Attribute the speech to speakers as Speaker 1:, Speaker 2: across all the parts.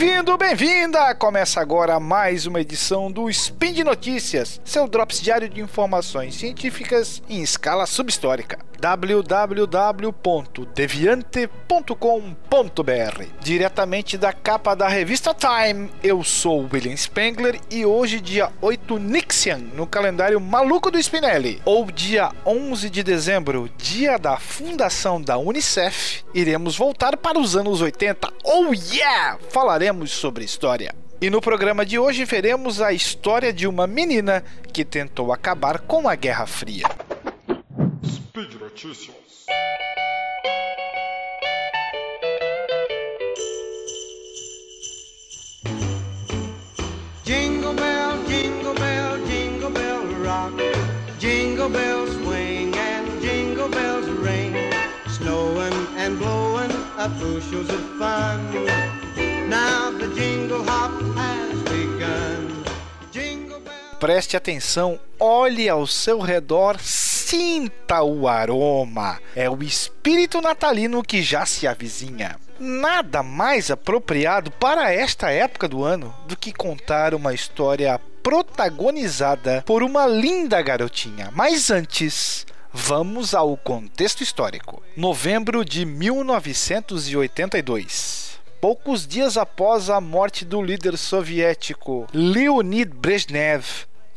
Speaker 1: Bem-vindo, bem-vinda! Começa agora mais uma edição do Spin de Notícias, seu drops diário de informações científicas em escala subhistórica. www.deviante.com.br Diretamente da capa da revista Time, eu sou William Spengler e hoje, dia 8 Nixian, no calendário maluco do Spinelli, ou dia 11 de dezembro, dia da fundação da Unicef, iremos voltar para os anos 80. Oh yeah! Falaremos sobre história. E no programa de hoje veremos a história de uma menina que tentou acabar com a Guerra Fria.
Speaker 2: Speed Notícias.
Speaker 3: Jingle bell, jingle bell, jingle bell rock. Jingle bells swing and jingle bells ring. Snowing and blowing up bushels of fun. Now the jingle hop has begun. Jingle bell.
Speaker 1: Preste atenção, olhe ao seu redor, sinta o aroma. É o espírito natalino que já se avizinha. Nada mais apropriado para esta época do ano do que contar uma história protagonizada por uma linda garotinha. Mas antes, vamos ao contexto histórico. Novembro de 1982. Poucos dias após a morte do líder soviético Leonid Brezhnev,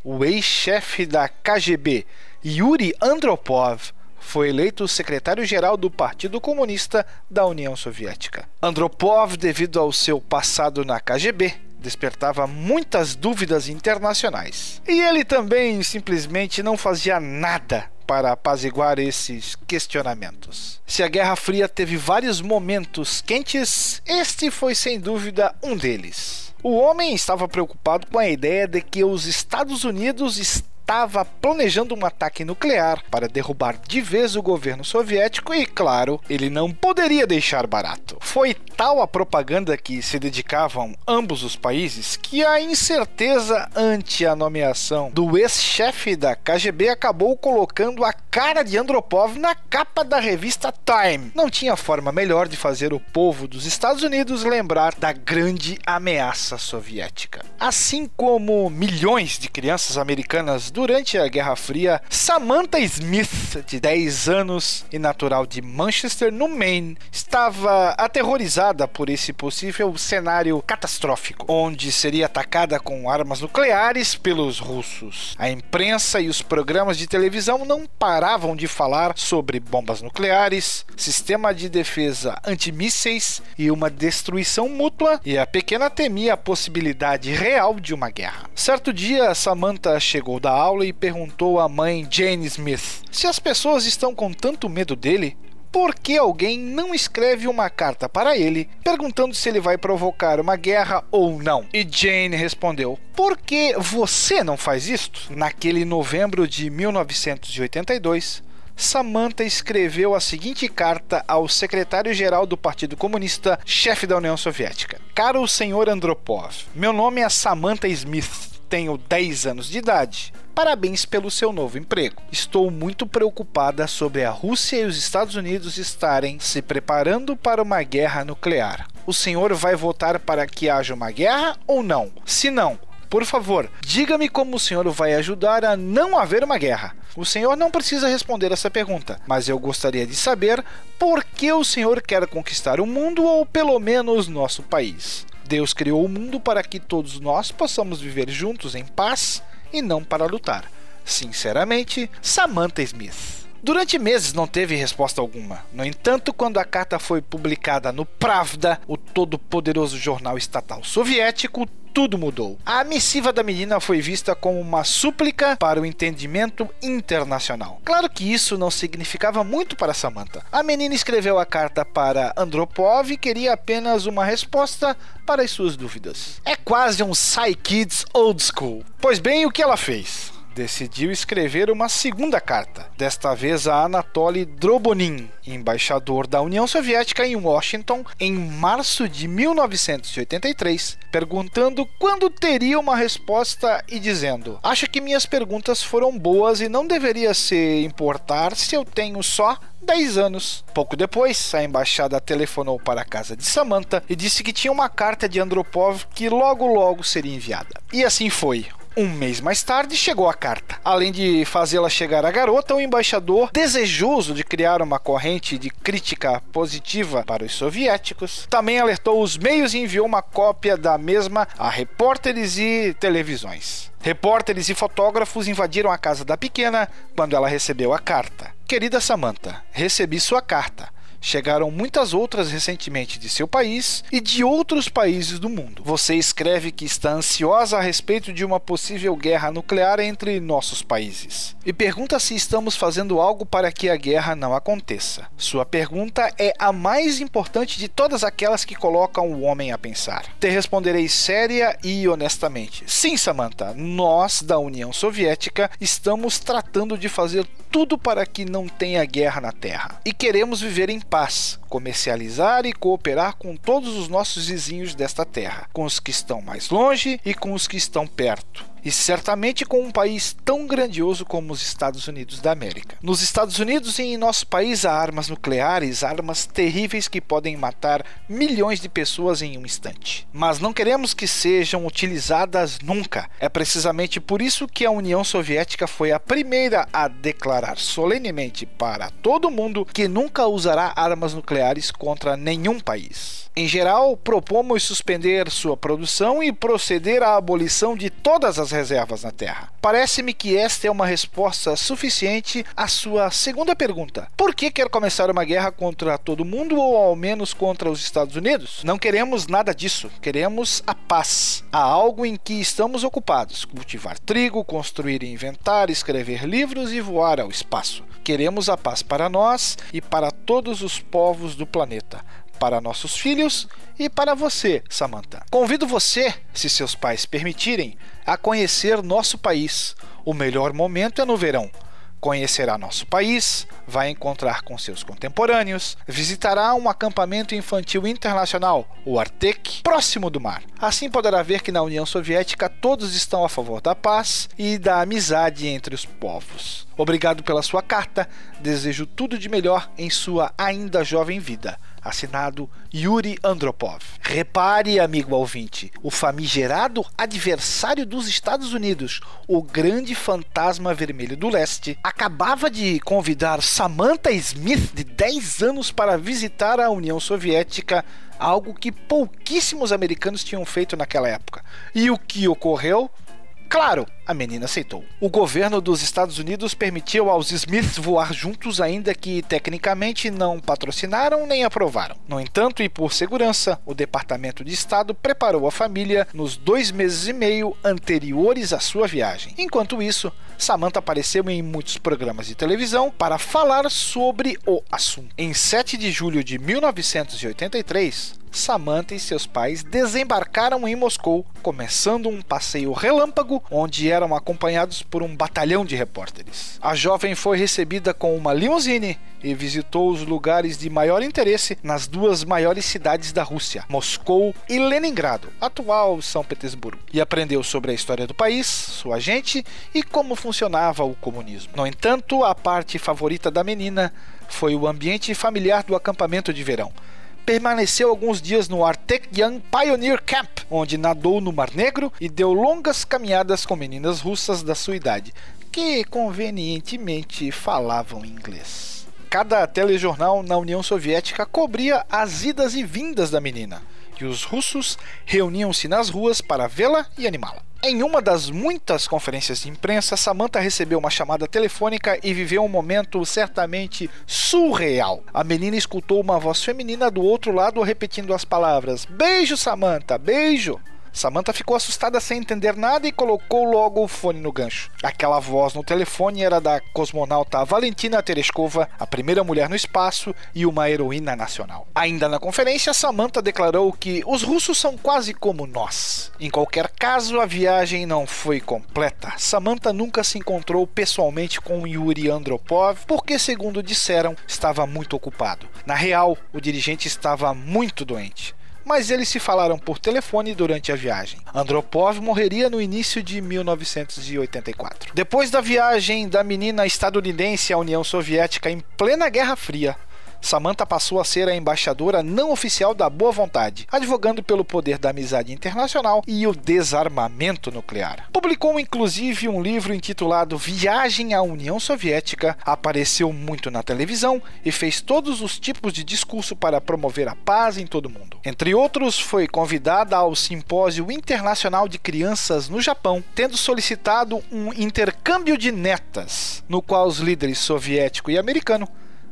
Speaker 1: o ex-chefe da KGB, Yuri Andropov, foi eleito secretário-geral do Partido Comunista da União Soviética. Andropov, devido ao seu passado na KGB, despertava muitas dúvidas internacionais. E ele também simplesmente não fazia nada para apaziguar esses questionamentos. Se a Guerra Fria teve vários momentos quentes, este foi sem dúvida um deles. O homem estava preocupado com a ideia de que os Estados Unidos estava planejando um ataque nuclear para derrubar de vez o governo soviético e, claro, ele não poderia deixar barato. Foi tal a propaganda que se dedicavam ambos os países que a incerteza ante a nomeação do ex-chefe da KGB acabou colocando a cara de Andropov na capa da revista Time. Não tinha forma melhor de fazer o povo dos Estados Unidos lembrar da grande ameaça soviética. Assim como milhões de crianças americanas durante a Guerra Fria, Samantha Smith, de 10 anos e natural de Manchester, no Maine, estava aterrorizada por esse possível cenário catastrófico, onde seria atacada com armas nucleares pelos russos. A imprensa e os programas de televisão não paravam de falar sobre bombas nucleares, sistema de defesa antimísseis e uma destruição mútua, e a pequena temia a possibilidade real de uma guerra. Certo dia, Samantha chegou da aula e perguntou à mãe Jane Smith se as pessoas estão com tanto medo dele. Por que alguém não escreve uma carta para ele perguntando se ele vai provocar uma guerra ou não? E Jane respondeu: Por que você não faz isto? Naquele novembro de 1982, Samantha escreveu a seguinte carta ao secretário-geral do Partido Comunista, chefe da União Soviética: Caro senhor Andropov, meu nome é Samantha Smith, tenho 10 anos de idade. Parabéns pelo seu novo emprego. Estou muito preocupada sobre a Rússia e os Estados Unidos estarem se preparando para uma guerra nuclear. O senhor vai votar para que haja uma guerra ou não? Se não, por favor, diga-me como o senhor vai ajudar a não haver uma guerra. O senhor não precisa responder essa pergunta, mas eu gostaria de saber por que o senhor quer conquistar o mundo ou pelo menos nosso país. Deus criou o mundo para que todos nós possamos viver juntos em paz e não para lutar. Sinceramente, Samantha Smith. Durante meses não teve resposta alguma. No entanto, quando a carta foi publicada no Pravda, o todo-poderoso jornal estatal soviético, tudo mudou. A missiva da menina foi vista como uma súplica para o entendimento internacional. Claro que isso não significava muito para Samantha. A menina escreveu a carta para Andropov e queria apenas uma resposta para as suas dúvidas. É quase um Psy Kids old school. Pois bem, o que ela fez? Decidiu escrever uma segunda carta, desta vez a Anatoly Drobonin, embaixador da União Soviética em Washington, em março de 1983, perguntando quando teria uma resposta e dizendo: Acho que minhas perguntas foram boas e não deveria se importar se eu tenho só 10 anos. Pouco depois, a embaixada telefonou para a casa de Samantha e disse que tinha uma carta de Andropov que logo logo seria enviada. E assim foi. Um mês mais tarde chegou a carta. Além de fazê-la chegar à garota, o embaixador, desejoso de criar uma corrente de crítica positiva para os soviéticos, também alertou os meios e enviou uma cópia da mesma a repórteres e televisões. Repórteres e fotógrafos invadiram a casa da pequena quando ela recebeu a carta. Querida Samantha, recebi sua carta. Chegaram muitas outras recentemente de seu país e de outros países do mundo. Você escreve que está ansiosa a respeito de uma possível guerra nuclear entre nossos países e pergunta se estamos fazendo algo para que a guerra não aconteça. Sua pergunta é a mais importante de todas aquelas que colocam o homem a pensar. Te responderei séria e honestamente: sim, Samantha, nós da União Soviética estamos tratando de fazer tudo para que não tenha guerra na Terra. E queremos viver em paz, comercializar e cooperar com todos os nossos vizinhos desta terra, com os que estão mais longe e com os que estão perto e certamente com um país tão grandioso como os Estados Unidos da América. Nos Estados Unidos e em nosso país há armas nucleares, armas terríveis que podem matar milhões de pessoas em um instante. Mas não queremos que sejam utilizadas nunca. É precisamente por isso que a União Soviética foi a primeira a declarar solenemente para todo mundo que nunca usará armas nucleares contra nenhum país. Em geral, propomos suspender sua produção e proceder à abolição de todas as reservas na Terra. Parece-me que esta é uma resposta suficiente à sua segunda pergunta: por que quer começar uma guerra contra todo mundo ou ao menos contra os Estados Unidos? Não queremos nada disso, queremos a paz. Há algo em que estamos ocupados: cultivar trigo, construir e inventar, escrever livros e voar ao espaço. Queremos a paz para nós e para todos os povos do planeta para nossos filhos e para você, Samantha. Convido você, se seus pais permitirem, a conhecer nosso país. O melhor momento é no verão. Conhecerá nosso país, vai encontrar com seus contemporâneos, visitará um acampamento infantil internacional, o Artek, próximo do mar. Assim poderá ver que na União Soviética todos estão a favor da paz e da amizade entre os povos. Obrigado pela sua carta, desejo tudo de melhor em sua ainda jovem vida assinado Yuri Andropov. Repare, amigo ouvinte, o famigerado adversário dos Estados Unidos, o grande fantasma vermelho do leste, acabava de convidar Samantha Smith, de 10 anos, para visitar a União Soviética, algo que pouquíssimos americanos tinham feito naquela época. E o que ocorreu? Claro, a menina aceitou. O governo dos Estados Unidos permitiu aos Smiths voar juntos, ainda que tecnicamente não patrocinaram nem aprovaram. No entanto, e por segurança, o Departamento de Estado preparou a família nos dois meses e meio anteriores à sua viagem. Enquanto isso, Samantha apareceu em muitos programas de televisão para falar sobre o assunto. Em 7 de julho de 1983, Samantha e seus pais desembarcaram em Moscou, começando um passeio relâmpago onde eram acompanhados por um batalhão de repórteres. A jovem foi recebida com uma limusine e visitou os lugares de maior interesse nas duas maiores cidades da Rússia, Moscou e Leningrado, atual São Petersburgo, e aprendeu sobre a história do país, sua gente e como funcionava o comunismo. No entanto, a parte favorita da menina foi o ambiente familiar do acampamento de verão permaneceu alguns dias no Arctic Young Pioneer Camp, onde nadou no Mar Negro e deu longas caminhadas com meninas russas da sua idade, que convenientemente falavam inglês. Cada telejornal na União Soviética cobria as idas e vindas da menina, e os russos reuniam-se nas ruas para vê-la e animá-la. Em uma das muitas conferências de imprensa, Samantha recebeu uma chamada telefônica e viveu um momento certamente surreal. A menina escutou uma voz feminina do outro lado repetindo as palavras: Beijo, Samantha, beijo. Samantha ficou assustada sem entender nada e colocou logo o fone no gancho. Aquela voz no telefone era da cosmonauta Valentina Tereshkova, a primeira mulher no espaço e uma heroína nacional. Ainda na conferência, Samantha declarou que os russos são quase como nós. Em qualquer caso, a viagem não foi completa. Samantha nunca se encontrou pessoalmente com Yuri Andropov porque, segundo disseram, estava muito ocupado. Na real, o dirigente estava muito doente mas eles se falaram por telefone durante a viagem. Andropov morreria no início de 1984. Depois da viagem da menina estadunidense à União Soviética em plena Guerra Fria, Samantha passou a ser a embaixadora não oficial da boa vontade, advogando pelo poder da amizade internacional e o desarmamento nuclear. Publicou inclusive um livro intitulado Viagem à União Soviética, apareceu muito na televisão e fez todos os tipos de discurso para promover a paz em todo o mundo. Entre outros, foi convidada ao Simpósio Internacional de Crianças no Japão, tendo solicitado um intercâmbio de netas, no qual os líderes soviético e americano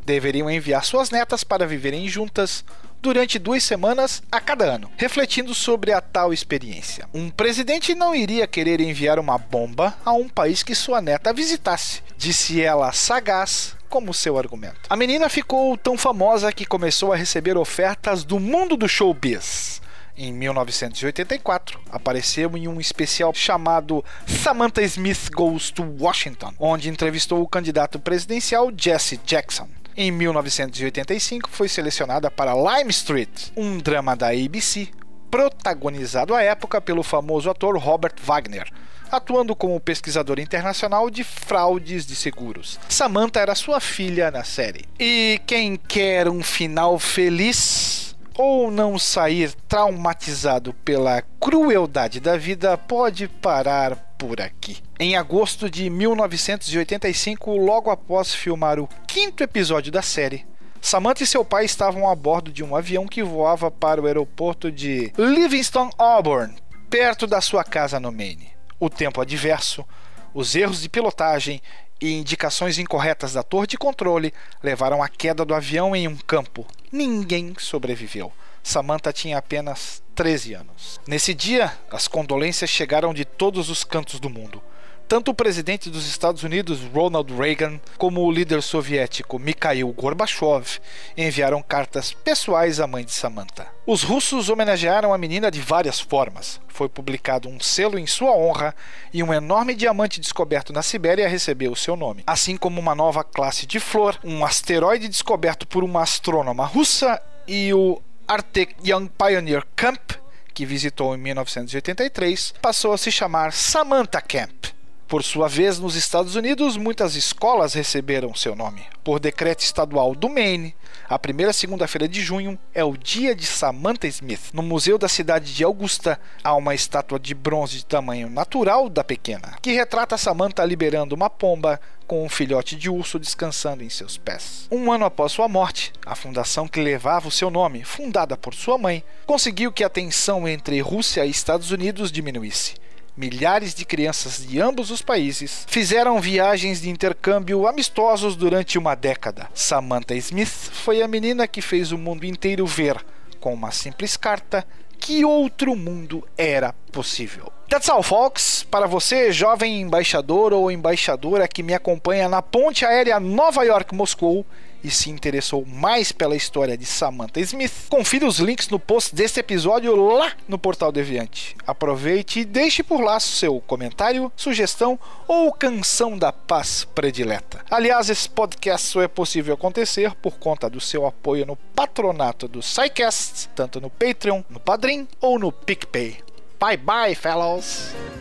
Speaker 1: deveriam enviar suas netas para viverem juntas durante duas semanas a cada ano, refletindo sobre a tal experiência. Um presidente não iria querer enviar uma bomba a um país que sua neta visitasse, disse ela sagaz como seu argumento. A menina ficou tão famosa que começou a receber ofertas do mundo do showbiz. Em 1984, apareceu em um especial chamado Samantha Smith Goes to Washington, onde entrevistou o candidato presidencial Jesse Jackson. Em 1985, foi selecionada para Lime Street, um drama da ABC, protagonizado à época pelo famoso ator Robert Wagner, atuando como pesquisador internacional de fraudes de seguros. Samantha era sua filha na série. E quem quer um final feliz ou não sair traumatizado pela crueldade da vida pode parar por aqui. Em agosto de 1985, logo após filmar o quinto episódio da série, Samantha e seu pai estavam a bordo de um avião que voava para o aeroporto de Livingston Auburn, perto da sua casa no Maine. O tempo adverso, os erros de pilotagem e indicações incorretas da torre de controle levaram à queda do avião em um campo. Ninguém sobreviveu. Samantha tinha apenas 13 anos. Nesse dia, as condolências chegaram de todos os cantos do mundo. Tanto o presidente dos Estados Unidos, Ronald Reagan, como o líder soviético Mikhail Gorbachev enviaram cartas pessoais à mãe de Samantha. Os russos homenagearam a menina de várias formas. Foi publicado um selo em sua honra e um enorme diamante descoberto na Sibéria recebeu seu nome, assim como uma nova classe de flor, um asteroide descoberto por uma astrônoma russa e o Arctic Young Pioneer Camp, que visitou em 1983, passou a se chamar Samantha Camp. Por sua vez, nos Estados Unidos, muitas escolas receberam seu nome. Por decreto estadual do Maine, a primeira segunda-feira de junho é o dia de Samantha Smith. No Museu da cidade de Augusta, há uma estátua de bronze de tamanho natural da pequena, que retrata Samantha liberando uma pomba com um filhote de urso descansando em seus pés. Um ano após sua morte, a fundação que levava o seu nome, fundada por sua mãe, conseguiu que a tensão entre Rússia e Estados Unidos diminuísse milhares de crianças de ambos os países fizeram viagens de intercâmbio amistosos durante uma década. Samantha Smith foi a menina que fez o mundo inteiro ver, com uma simples carta, que outro mundo era possível. That's all, folks. Para você, jovem embaixador ou embaixadora que me acompanha na ponte aérea Nova York-Moscou, e se interessou mais pela história de Samantha Smith, confira os links no post deste episódio lá no Portal Deviante. Aproveite e deixe por lá seu comentário, sugestão ou canção da paz predileta. Aliás, esse podcast só é possível acontecer por conta do seu apoio no patronato do SciCast, tanto no Patreon, no Padrim ou no PicPay. Bye bye, fellows!